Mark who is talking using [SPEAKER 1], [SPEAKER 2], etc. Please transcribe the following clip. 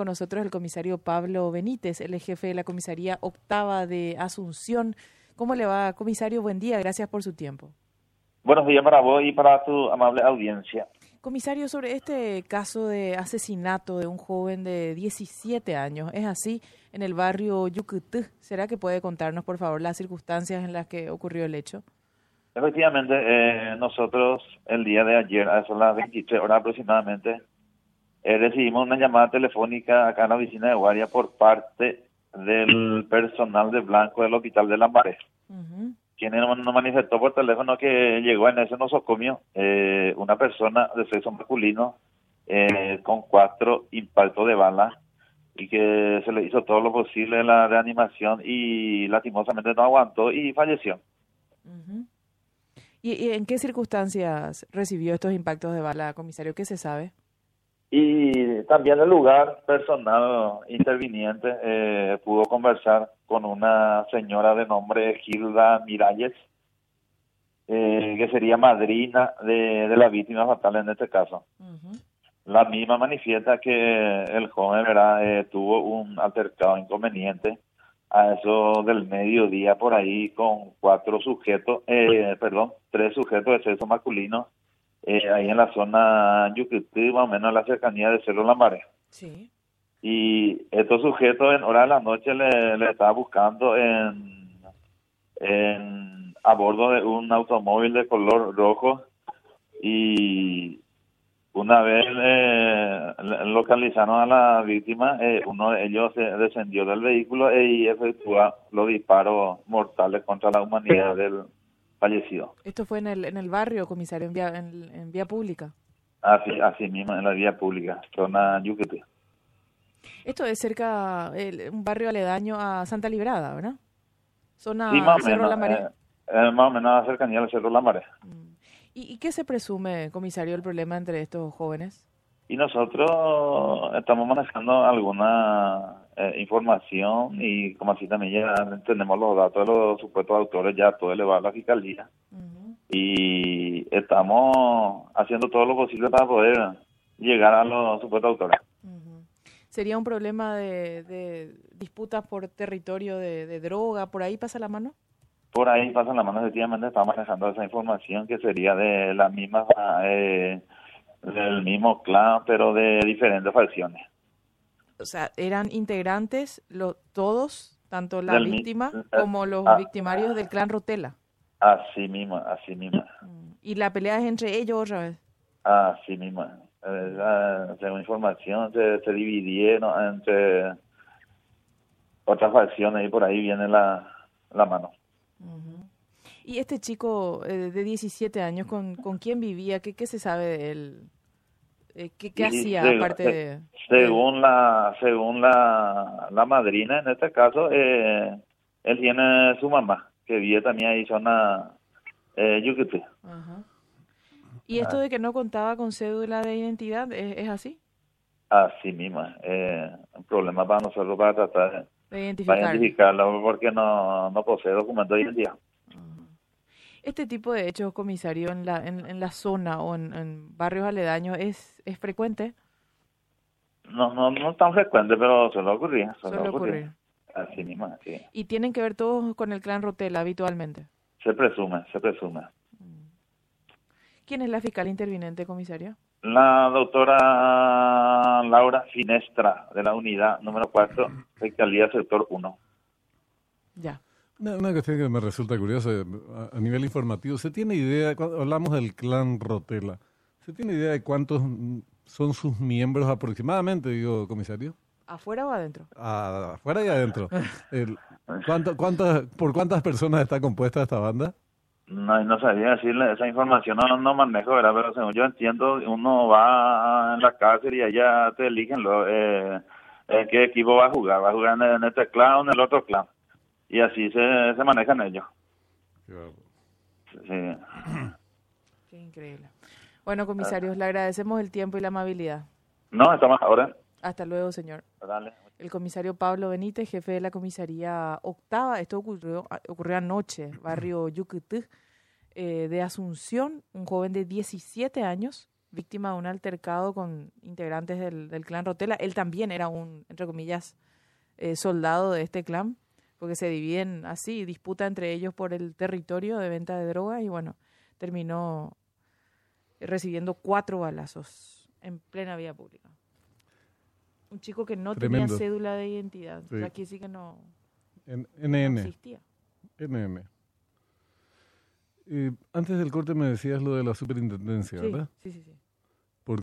[SPEAKER 1] Con nosotros el comisario Pablo Benítez, el jefe de la comisaría octava de Asunción. ¿Cómo le va, comisario? Buen día, gracias por su tiempo.
[SPEAKER 2] Buenos días para vos y para tu amable audiencia.
[SPEAKER 1] Comisario, sobre este caso de asesinato de un joven de 17 años, ¿es así en el barrio Yucutú? ¿Será que puede contarnos, por favor, las circunstancias en las que ocurrió el hecho?
[SPEAKER 2] Efectivamente, eh, nosotros el día de ayer, a eso las 23 horas aproximadamente, eh, recibimos una llamada telefónica acá en la oficina de guardia por parte del personal de Blanco del Hospital de Lambaré, uh quien nos manifestó por teléfono que llegó en ese nosocomio eh, una persona de sexo masculino eh, con cuatro impactos de bala y que se le hizo todo lo posible la reanimación y lastimosamente no aguantó y falleció.
[SPEAKER 1] ¿Y, en qué circunstancias recibió estos impactos de bala, comisario? ¿Qué se sabe?
[SPEAKER 2] Y también el lugar personal interviniente eh, pudo conversar con una señora de nombre Gilda Miralles, eh, que sería madrina de, la víctima fatal en este caso. La misma manifiesta que el joven eh, tuvo un altercado inconveniente a eso del mediodía por ahí con cuatro sujetos, eh, perdón, tres sujetos de sexo masculino eh, ahí en la zona Yucutí, más o menos en la cercanía de Cerro La Mare. Sí. Y estos sujetos en hora de la noche le, le estaba buscando en, en a bordo de un automóvil de color rojo y una vez eh, localizaron a la víctima, eh, uno de ellos se descendió del vehículo y efectuó los disparos mortales contra la humanidad del fallecido.
[SPEAKER 1] ¿Esto fue en el, en el barrio, comisario, en vía, en, vía pública?
[SPEAKER 2] Así, así mismo, en la vía pública, zona Yuquete.
[SPEAKER 1] Esto es cerca, un barrio aledaño a Santa Librada, ¿verdad?
[SPEAKER 2] Zona Cerro La Mare. Eh, más o menos cercanía al Cerro La Mare. Mm.
[SPEAKER 1] ¿Y, qué se presume, comisario, el problema entre estos jóvenes?
[SPEAKER 2] Y nosotros estamos manejando alguna eh, información y como así también ya tenemos los datos de los supuestos autores ya todo elevado a la fiscalía. Y estamos haciendo todo lo posible para poder llegar a los supuestos autores.
[SPEAKER 1] ¿Sería un problema de, disputas por territorio de droga? ¿Por ahí pasa la mano?
[SPEAKER 2] por ahí pasan la mano, efectivamente estamos manejando esa información que sería de la misma, eh, del mismo clan, pero de diferentes facciones.
[SPEAKER 1] O sea, eran integrantes los todos, tanto la víctima eh, como los ah, victimarios del clan Rotela.
[SPEAKER 2] Así mismo, así mismo.
[SPEAKER 1] Mm, ¿Y la pelea es entre ellos otra vez?
[SPEAKER 2] Así mismo. Eh, según información, se, se dividieron entre otras facciones y por ahí viene la, la mano.
[SPEAKER 1] ¿Y este chico eh, de 17 años, ¿con, con quién vivía? ¿Qué, qué se sabe de él? Eh, ¿Qué, qué hacía aparte de...?
[SPEAKER 2] Según la según la, la madrina, en este caso, eh, él tiene su mamá, que vive también ahí zona eh, Yucatán. Ajá.
[SPEAKER 1] ¿Y esto de que no contaba con cédula de identidad, es, es así?
[SPEAKER 2] Así misma. Eh, un problema para nosotros para tratar de identificarlo porque no, no posee documento de identidad.
[SPEAKER 1] Este tipo de hechos, comisario, en la, en, la zona o en, barrios aledaños, ¿es, ¿es frecuente?
[SPEAKER 2] No, no, no tan frecuente, pero suele ocurrir. Suele, ocurrir. Así mismo, sí.
[SPEAKER 1] ¿Y tienen que ver todos con el clan Rotela habitualmente?
[SPEAKER 2] Se presume, se presume. Mm.
[SPEAKER 1] ¿Quién es la fiscal intervinente, comisario?
[SPEAKER 2] La doctora Laura Finestra, de la unidad número 4, Fiscalía Sector 1.
[SPEAKER 1] Ya.
[SPEAKER 3] Una, cuestión que me resulta curiosa a, nivel informativo. ¿Se tiene idea, cuando hablamos del clan Rotela, ¿se tiene idea de cuántos son sus miembros aproximadamente, digo, comisario?
[SPEAKER 1] ¿Afuera o adentro?
[SPEAKER 3] afuera y adentro. ¿cuánto, cuántas, ¿Por cuántas personas está compuesta esta banda?
[SPEAKER 2] No, no sabía decirle esa información, no, no manejo, ¿verdad? pero según yo entiendo, uno va en la cárcel y allá te eligen lo, eh, qué equipo va a jugar, va a jugar en, este clan o en el otro clan y así se, se manejan ellos.
[SPEAKER 1] Sí. Qué increíble. Bueno, comisarios, le agradecemos el tiempo y la amabilidad.
[SPEAKER 2] No, estamos ahora.
[SPEAKER 1] Hasta luego, señor.
[SPEAKER 2] Dale.
[SPEAKER 1] El comisario Pablo Benítez, jefe de la comisaría octava, esto ocurrió, ocurrió anoche, barrio Yucutú, eh, de Asunción, un joven de 17 años víctima de un altercado con integrantes del, del clan Rotela. Él también era un, entre comillas, eh, soldado de este clan, porque se dividen así, disputa entre ellos por el territorio de venta de droga y bueno, terminó recibiendo cuatro balazos en plena vía pública. Un chico que no
[SPEAKER 3] Tremendo.
[SPEAKER 1] tenía cédula de identidad.
[SPEAKER 3] Sí.
[SPEAKER 1] Aquí sí que no,
[SPEAKER 3] En,
[SPEAKER 1] no
[SPEAKER 3] NN.
[SPEAKER 1] existía.
[SPEAKER 3] NN. Eh, antes del corte me decías lo de la superintendencia,
[SPEAKER 1] Sí,
[SPEAKER 3] ¿verdad?
[SPEAKER 1] sí, sí, sí.